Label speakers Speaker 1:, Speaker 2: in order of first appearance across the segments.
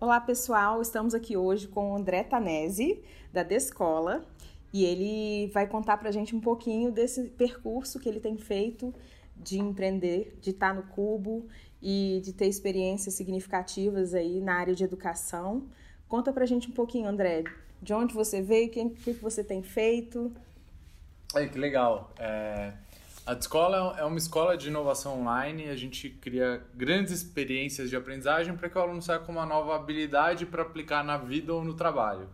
Speaker 1: Olá, pessoal. Estamos aqui hoje com o André Tanese, da Descola, e ele vai contar para a gente um pouquinho desse percurso que ele tem feito de empreender, de estar no Cubo e de ter experiências significativas aí na área de educação. Conta para a gente um pouquinho, André, de onde você veio, o que, que você tem feito.
Speaker 2: Aí, que legal. É... A escola é uma escola de inovação online. A gente cria grandes experiências de aprendizagem para que o aluno saia com uma nova habilidade para aplicar na vida ou no trabalho.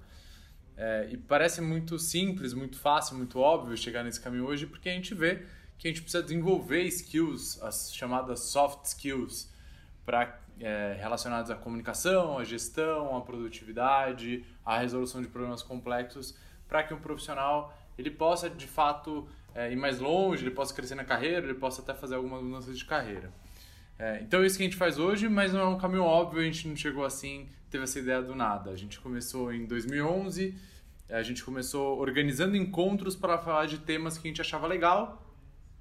Speaker 2: É, e parece muito simples, muito fácil, muito óbvio chegar nesse caminho hoje, porque a gente vê que a gente precisa desenvolver skills, as chamadas soft skills, para é, relacionadas à comunicação, à gestão, à produtividade, à resolução de problemas complexos, para que um profissional ele possa de fato é, ir mais longe, ele possa crescer na carreira, ele possa até fazer algumas mudanças de carreira. É, então é isso que a gente faz hoje, mas não é um caminho óbvio, a gente não chegou assim, teve essa ideia do nada. A gente começou em 2011, a gente começou organizando encontros para falar de temas que a gente achava legal,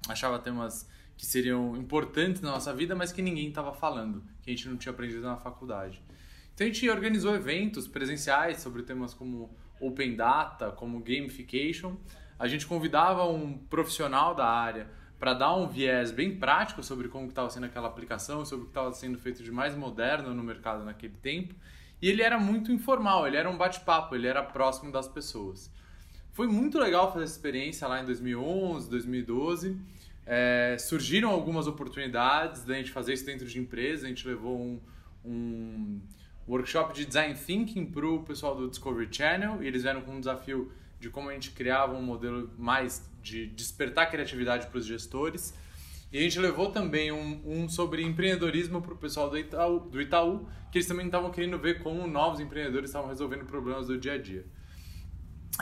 Speaker 2: achava temas que seriam importantes na nossa vida, mas que ninguém estava falando, que a gente não tinha aprendido na faculdade. Então a gente organizou eventos presenciais sobre temas como Open Data, como Gamification, a gente convidava um profissional da área para dar um viés bem prático sobre como estava sendo aquela aplicação, sobre o que estava sendo feito de mais moderno no mercado naquele tempo. E ele era muito informal, ele era um bate-papo, ele era próximo das pessoas. Foi muito legal fazer essa experiência lá em 2011, 2012. É, surgiram algumas oportunidades da gente fazer isso dentro de empresa. A gente levou um, um workshop de design thinking para o pessoal do Discovery Channel e eles vieram com um desafio de como a gente criava um modelo mais de despertar criatividade para os gestores. E a gente levou também um, um sobre empreendedorismo para o pessoal do Itaú, do Itaú, que eles também estavam querendo ver como novos empreendedores estavam resolvendo problemas do dia a dia.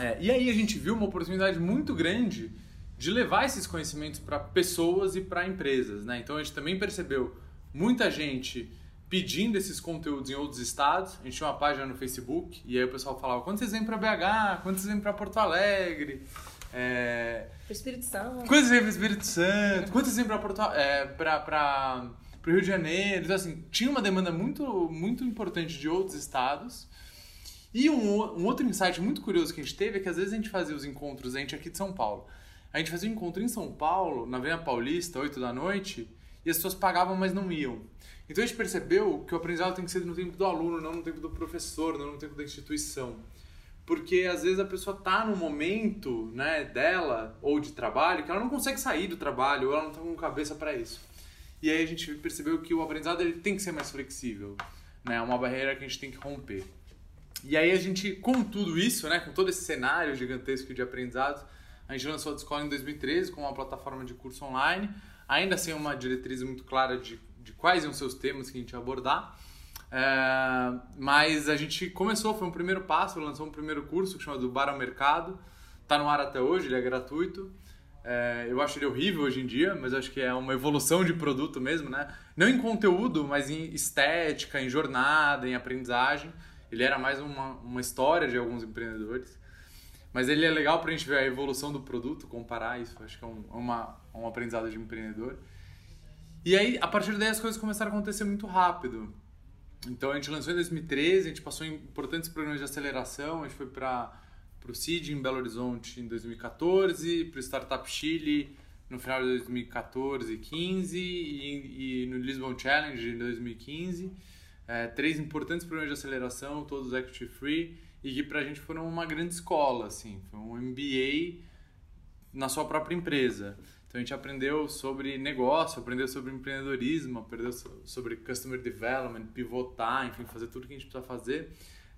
Speaker 2: É, e aí a gente viu uma oportunidade muito grande de levar esses conhecimentos para pessoas e para empresas. Né? Então a gente também percebeu muita gente pedindo esses conteúdos em outros estados. A gente tinha uma página no Facebook e aí o pessoal falava: quando vocês vêm para BH, quando vocês vêm para Porto Alegre.
Speaker 1: É... Para Espírito Santo.
Speaker 2: Quando vocês vêm para Espírito Santo, quando vocês vêm para Porto é, para o Rio de Janeiro. Então, assim, tinha uma demanda muito, muito importante de outros estados. E um, um outro insight muito curioso que a gente teve é que às vezes a gente fazia os encontros, a gente aqui de São Paulo. A gente fazia um encontro em São Paulo, na Avenida Paulista, 8 da noite, e as pessoas pagavam, mas não iam. Então a gente percebeu que o aprendizado tem que ser no tempo do aluno, não no tempo do professor, não no tempo da instituição. Porque às vezes a pessoa está no momento né, dela ou de trabalho que ela não consegue sair do trabalho, ou ela não está com cabeça para isso. E aí a gente percebeu que o aprendizado ele tem que ser mais flexível. Né? É uma barreira que a gente tem que romper. E aí a gente, com tudo isso, né, com todo esse cenário gigantesco de aprendizado, a gente lançou a Escola em 2013 com uma plataforma de curso online, ainda sem uma diretriz muito clara de de quais iam ser os temas que a gente ia abordar. É, mas a gente começou, foi um primeiro passo, lançou um primeiro curso chamado Bar ao Mercado. Está no ar até hoje, ele é gratuito. É, eu acho ele horrível hoje em dia, mas acho que é uma evolução de produto mesmo, né? Não em conteúdo, mas em estética, em jornada, em aprendizagem. Ele era mais uma, uma história de alguns empreendedores. Mas ele é legal para a gente ver a evolução do produto, comparar isso. Acho que é um, uma, um aprendizado de empreendedor. E aí, a partir daí, as coisas começaram a acontecer muito rápido. Então, a gente lançou em 2013, a gente passou em importantes programas de aceleração, a gente foi para o CID em Belo Horizonte em 2014, para o Startup Chile no final de 2014 e 15 e, e no Lisbon Challenge em 2015. É, três importantes programas de aceleração, todos equity free, e que para a gente foram uma grande escola, assim, foi um MBA na sua própria empresa. Então a gente aprendeu sobre negócio, aprendeu sobre empreendedorismo, aprendeu sobre customer development, pivotar, enfim, fazer tudo que a gente precisa fazer.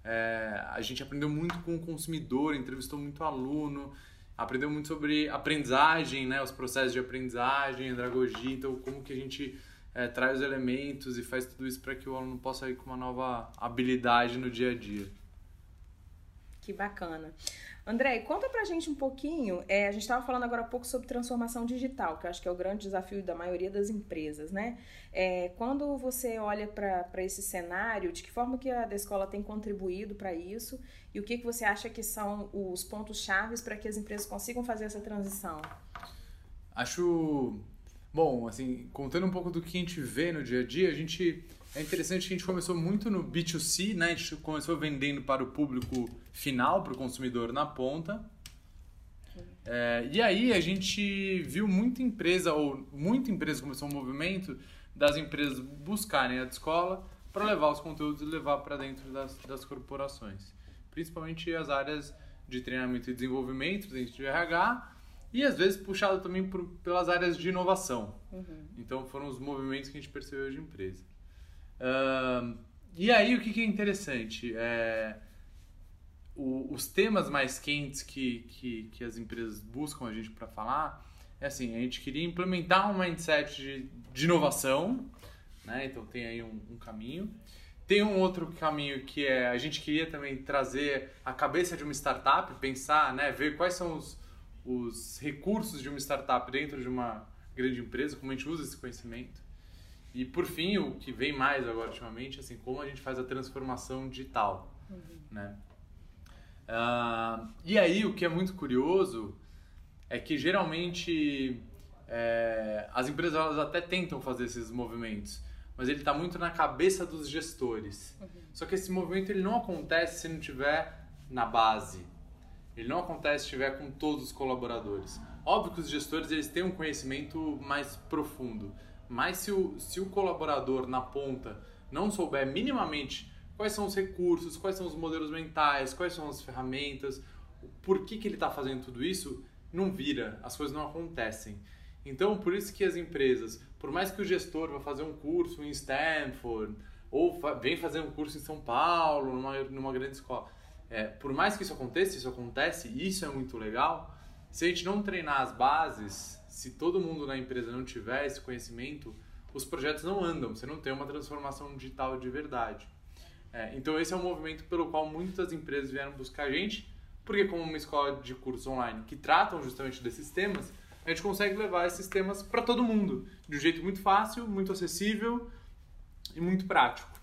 Speaker 2: É, a gente aprendeu muito com o consumidor, entrevistou muito aluno, aprendeu muito sobre aprendizagem, né, os processos de aprendizagem, andragogia, então como que a gente é, traz os elementos e faz tudo isso para que o aluno possa ir com uma nova habilidade no dia a dia.
Speaker 1: Que bacana. André, conta pra gente um pouquinho. É, a gente estava falando agora há pouco sobre transformação digital, que eu acho que é o grande desafio da maioria das empresas, né? É, quando você olha para esse cenário, de que forma que a escola tem contribuído para isso e o que, que você acha que são os pontos chaves para que as empresas consigam fazer essa transição?
Speaker 2: Acho. Bom, assim, contando um pouco do que a gente vê no dia a dia, a gente é interessante que a gente começou muito no B2C, né? A gente começou vendendo para o público final, para o consumidor na ponta. É, e aí a gente viu muita empresa, ou muita empresa começou um movimento das empresas buscarem a escola para levar os conteúdos e levar para dentro das, das corporações. Principalmente as áreas de treinamento e desenvolvimento dentro de RH e às vezes puxado também por, pelas áreas de inovação. Uhum. Então foram os movimentos que a gente percebeu de empresa. Uh, e aí o que, que é interessante? É, o, os temas mais quentes que, que, que as empresas buscam a gente para falar é assim, a gente queria implementar um mindset de, de inovação, né? então tem aí um, um caminho. Tem um outro caminho que é a gente queria também trazer a cabeça de uma startup, pensar, né, ver quais são os, os recursos de uma startup dentro de uma grande empresa, como a gente usa esse conhecimento. E por fim, o que vem mais agora ultimamente, assim, como a gente faz a transformação digital, uhum. né? Uh, e aí o que é muito curioso é que geralmente é, as empresas elas até tentam fazer esses movimentos, mas ele está muito na cabeça dos gestores. Uhum. Só que esse movimento ele não acontece se não tiver na base. Ele não acontece se estiver com todos os colaboradores. Óbvio que os gestores eles têm um conhecimento mais profundo, mas se o, se o colaborador na ponta não souber minimamente quais são os recursos, quais são os modelos mentais, quais são as ferramentas, por que, que ele está fazendo tudo isso, não vira, as coisas não acontecem. Então, por isso que as empresas, por mais que o gestor vá fazer um curso em Stanford, ou vem fazer um curso em São Paulo, numa, numa grande escola, é, por mais que isso aconteça, isso acontece, isso é muito legal, se a gente não treinar as bases, se todo mundo na empresa não tiver esse conhecimento, os projetos não andam, você não tem uma transformação digital de verdade. É, então esse é um movimento pelo qual muitas empresas vieram buscar a gente, porque como uma escola de cursos online que tratam justamente desses temas, a gente consegue levar esses temas para todo mundo, de um jeito muito fácil, muito acessível e muito prático.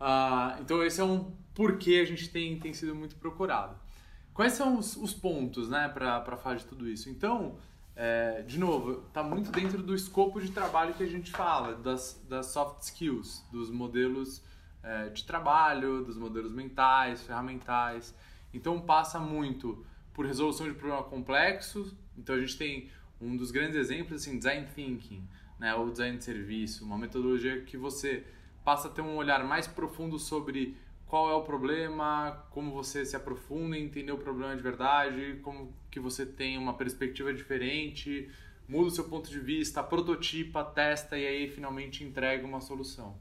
Speaker 2: Uh, então esse é um porquê a gente tem, tem sido muito procurado. Quais são os, os pontos né, para falar de tudo isso? Então, é, de novo, está muito dentro do escopo de trabalho que a gente fala, das, das soft skills, dos modelos é, de trabalho, dos modelos mentais, ferramentais. Então passa muito por resolução de problemas complexos. Então a gente tem um dos grandes exemplos assim, design thinking, né, ou design de serviço, uma metodologia que você passa a ter um olhar mais profundo sobre qual é o problema, como você se aprofunda em entender o problema de verdade, como que você tem uma perspectiva diferente, muda o seu ponto de vista, prototipa, testa e aí finalmente entrega uma solução.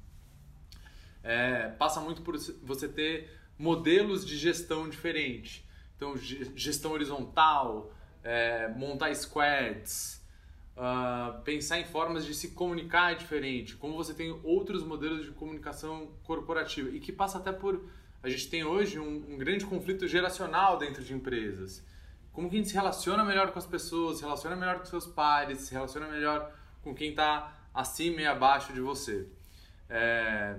Speaker 2: É, passa muito por você ter modelos de gestão diferentes. Então, gestão horizontal, é, montar squads, uh, pensar em formas de se comunicar diferente, como você tem outros modelos de comunicação corporativa e que passa até por a gente tem hoje um, um, grande conflito geracional dentro de empresas. Como que a gente se relaciona melhor com as pessoas, se relaciona melhor com seus pares, se relaciona melhor com quem está acima e abaixo de você. É,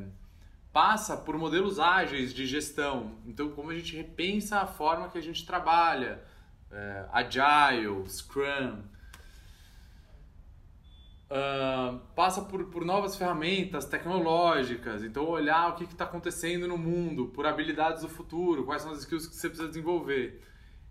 Speaker 2: passa por modelos ágeis de gestão. Então, como a gente repensa a forma que a gente trabalha, é, Agile, Scrum. Uh, passa por, por novas ferramentas tecnológicas, então olhar o que está acontecendo no mundo, por habilidades do futuro, quais são as skills que você precisa desenvolver.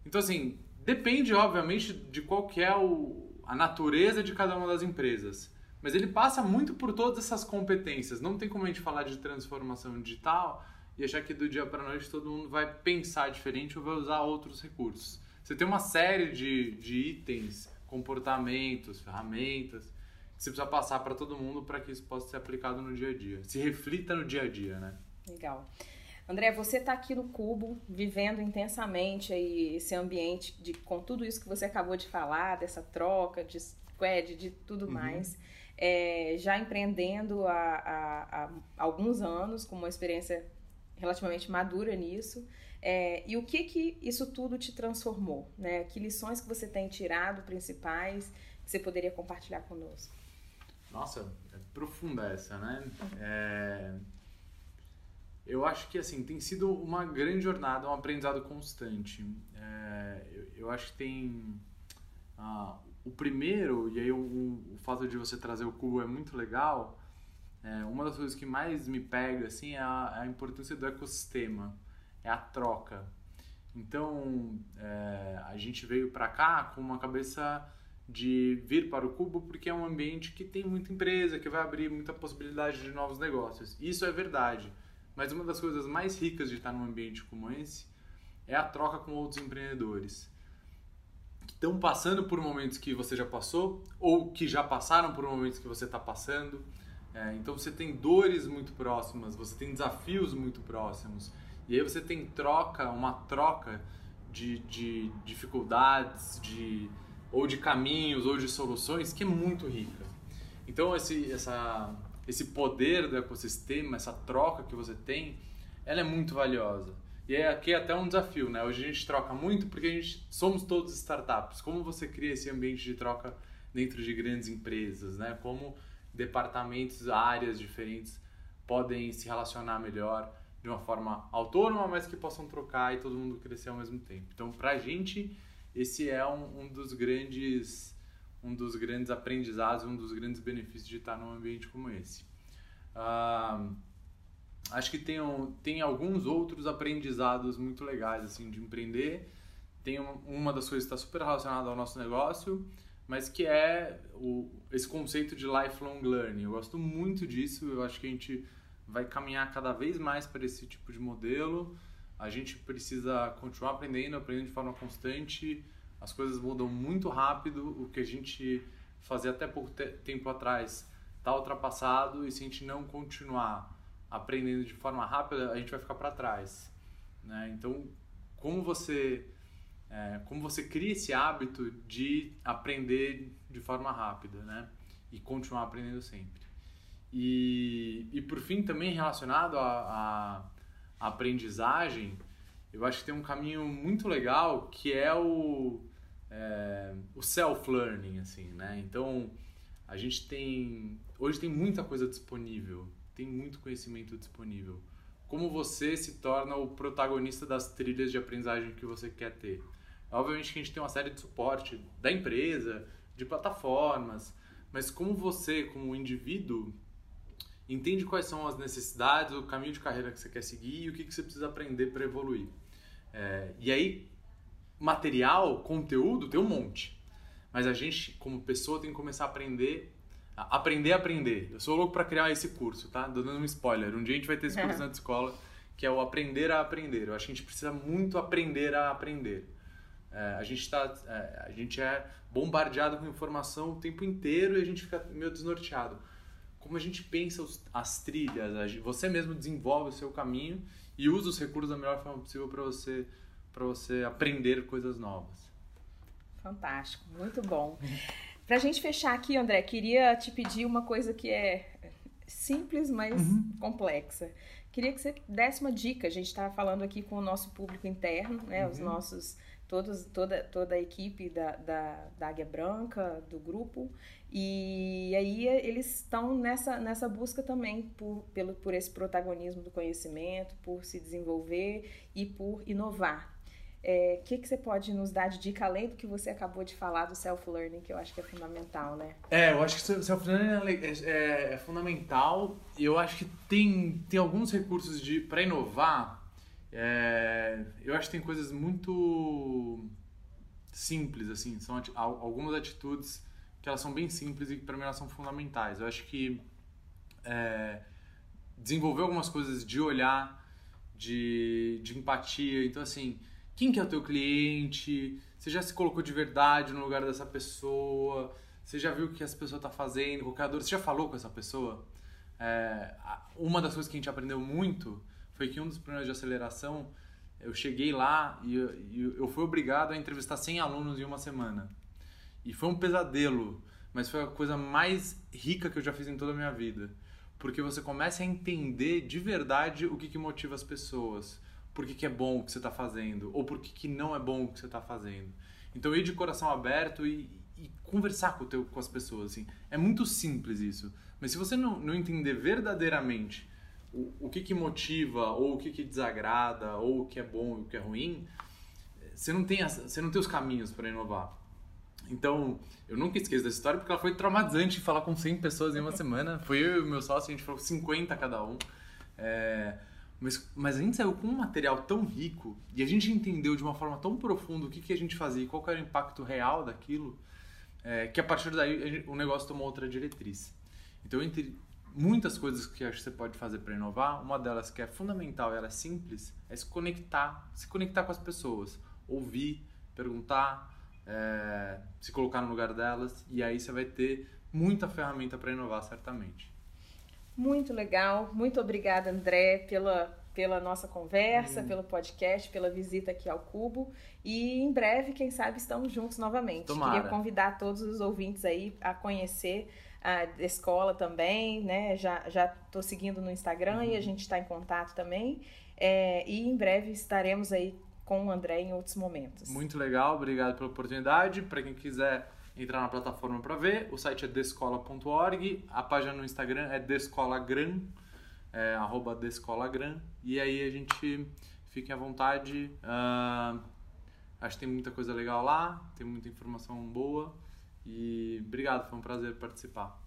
Speaker 2: Então, assim, depende, obviamente, de qual é o, a natureza de cada uma das empresas. Mas ele passa muito por todas essas competências. Não tem como a gente falar de transformação digital e achar que do dia para noite todo mundo vai pensar diferente ou vai usar outros recursos. Você tem uma série de, de itens, comportamentos, ferramentas que você precisa passar para todo mundo para que isso possa ser aplicado no dia a dia. Se reflita no dia a dia, né?
Speaker 1: Legal. André, você está aqui no Cubo, vivendo intensamente aí esse ambiente de, com tudo isso que você acabou de falar, dessa troca, de squad, de tudo uhum. mais é, já empreendendo há, há, há, alguns anos, com uma experiência relativamente madura nisso. É, e o que que isso tudo te transformou? Né? Que lições que você tem tirado principais que você poderia compartilhar conosco?
Speaker 2: Nossa, é profunda essa, né? É... Eu acho que assim tem sido uma grande jornada, um aprendizado constante. É... Eu, eu, acho que tem ah, o primeiro, e aí o, o fato de você trazer o cubo é muito legal, é, uma das coisas que mais me pega assim é a, é a importância do ecossistema, é a troca. Então é, a gente veio para cá com uma cabeça de vir para o Cubo porque é um ambiente que tem muita empresa, que vai abrir muita possibilidade de novos negócios. Isso é verdade. Mas uma das coisas mais ricas de estar num ambiente como esse é a troca com outros empreendedores que estão passando por momentos que você já passou ou que já passaram por momentos que você está passando. É, então você tem dores muito próximas, você tem desafios muito próximos e aí você tem troca, uma troca de, de dificuldades, de ou de caminhos ou de soluções que é muito rica. Então esse, essa, esse poder do ecossistema, essa troca que você tem, ela é muito valiosa. E é aqui até um desafio, né? Hoje a gente troca muito porque a gente somos todos startups. Como você cria esse ambiente de troca dentro de grandes empresas, né? Como departamentos, áreas diferentes podem se relacionar melhor de uma forma autônoma, mas que possam trocar e todo mundo crescer ao mesmo tempo. Então, para a gente, esse é um, um, dos grandes um dos grandes aprendizados, um dos grandes benefícios de estar num ambiente como esse. Uh, acho que tem, tem alguns outros aprendizados muito legais assim de empreender. Tem uma das coisas que está super relacionada ao nosso negócio, mas que é o, esse conceito de lifelong learning. Eu gosto muito disso, eu acho que a gente vai caminhar cada vez mais para esse tipo de modelo. A gente precisa continuar aprendendo, aprendendo de forma constante. As coisas mudam muito rápido. O que a gente fazia até pouco tempo atrás está ultrapassado e se a gente não continuar aprendendo de forma rápida, a gente vai ficar para trás. Né? Então, como você é, como você cria esse hábito de aprender de forma rápida, né? E continuar aprendendo sempre. E, e por fim, também relacionado à aprendizagem, eu acho que tem um caminho muito legal que é o, é, o self-learning, assim, né? Então, a gente tem... Hoje tem muita coisa disponível tem muito conhecimento disponível. Como você se torna o protagonista das trilhas de aprendizagem que você quer ter? Obviamente que a gente tem uma série de suporte da empresa, de plataformas, mas como você, como indivíduo, entende quais são as necessidades, o caminho de carreira que você quer seguir e o que, que você precisa aprender para evoluir. É, e aí, material, conteúdo, tem um monte. Mas a gente, como pessoa, tem que começar a aprender Aprender a aprender. Eu sou louco para criar esse curso, tá? Dando um spoiler. Um dia a gente vai ter esse curso na escola, que é o aprender a aprender. Eu acho que a gente precisa muito aprender a aprender. É, a gente tá, é, a gente é bombardeado com informação o tempo inteiro e a gente fica meio desnorteado. Como a gente pensa os, as trilhas, você mesmo desenvolve o seu caminho e usa os recursos da melhor forma possível para você para você aprender coisas novas.
Speaker 1: Fantástico, muito bom. Pra gente fechar aqui, André, queria te pedir uma coisa que é simples, mas uhum. complexa. Queria que você desse uma dica. A gente está falando aqui com o nosso público interno, né? Uhum. Os nossos. Todos, toda, toda a equipe da, da, da Águia Branca, do grupo. E aí eles estão nessa, nessa busca também por, pelo, por esse protagonismo do conhecimento, por se desenvolver e por inovar. O é, que, que você pode nos dar de dica além do que você acabou de falar do self-learning, que eu acho que é fundamental, né?
Speaker 2: É, eu acho que self-learning é, é, é, fundamental e eu acho que tem, tem alguns recursos para inovar. É, eu acho que tem coisas muito simples, assim, são algumas atitudes que elas são bem simples e que para mim elas são fundamentais. Eu acho que é, desenvolver algumas coisas de olhar, de, de empatia, então assim quem que é o teu cliente, você já se colocou de verdade no lugar dessa pessoa, você já viu o que essa pessoa está fazendo, qualquer dor, você já falou com essa pessoa? É, uma das coisas que a gente aprendeu muito foi que um dos problemas de aceleração, eu cheguei lá e eu, eu fui obrigado a entrevistar 100 alunos em uma semana. E foi um pesadelo, mas foi a coisa mais rica que eu já fiz em toda a minha vida. Porque você começa a entender de verdade o que, que motiva as pessoas por que, que é bom o que você está fazendo ou por que, que não é bom o que você está fazendo. Então ir de coração aberto e, e conversar com, teu, com as pessoas. Assim. É muito simples isso. Mas se você não, não entender verdadeiramente o, o que, que motiva, ou o que, que desagrada, ou o que é bom e o que é ruim, você não tem, você não tem os caminhos para inovar. Então, eu nunca esqueço dessa história porque ela foi traumatizante falar com 100 pessoas em uma semana. Foi eu e o meu sócio, a gente falou 50 cada um. É, mas, mas a gente saiu com um material tão rico e a gente entendeu de uma forma tão profunda o que, que a gente fazia e qual era o impacto real daquilo, é, que a partir daí o negócio tomou outra diretriz. Então, entre muitas coisas que acho que você pode fazer para inovar, uma delas que é fundamental e ela é simples, é se conectar, se conectar com as pessoas, ouvir, perguntar, é, se colocar no lugar delas e aí você vai ter muita ferramenta para inovar certamente.
Speaker 1: Muito legal, muito obrigada André pela pela nossa conversa, hum. pelo podcast, pela visita aqui ao Cubo. E em breve, quem sabe, estamos juntos novamente.
Speaker 2: Tomara.
Speaker 1: Queria convidar todos os ouvintes aí a conhecer a escola também, né? Já já estou seguindo no Instagram uhum. e a uhum. gente está em contato também. É, e em breve estaremos aí com o André em outros momentos.
Speaker 2: Muito legal, obrigado pela oportunidade. Para quem quiser entrar na plataforma para ver, o site é descola.org, a página no Instagram é descolagram, é, arroba descolagram, e aí a gente fique à vontade. Uh, acho que tem muita coisa legal lá, tem muita informação boa. E obrigado, foi um prazer participar.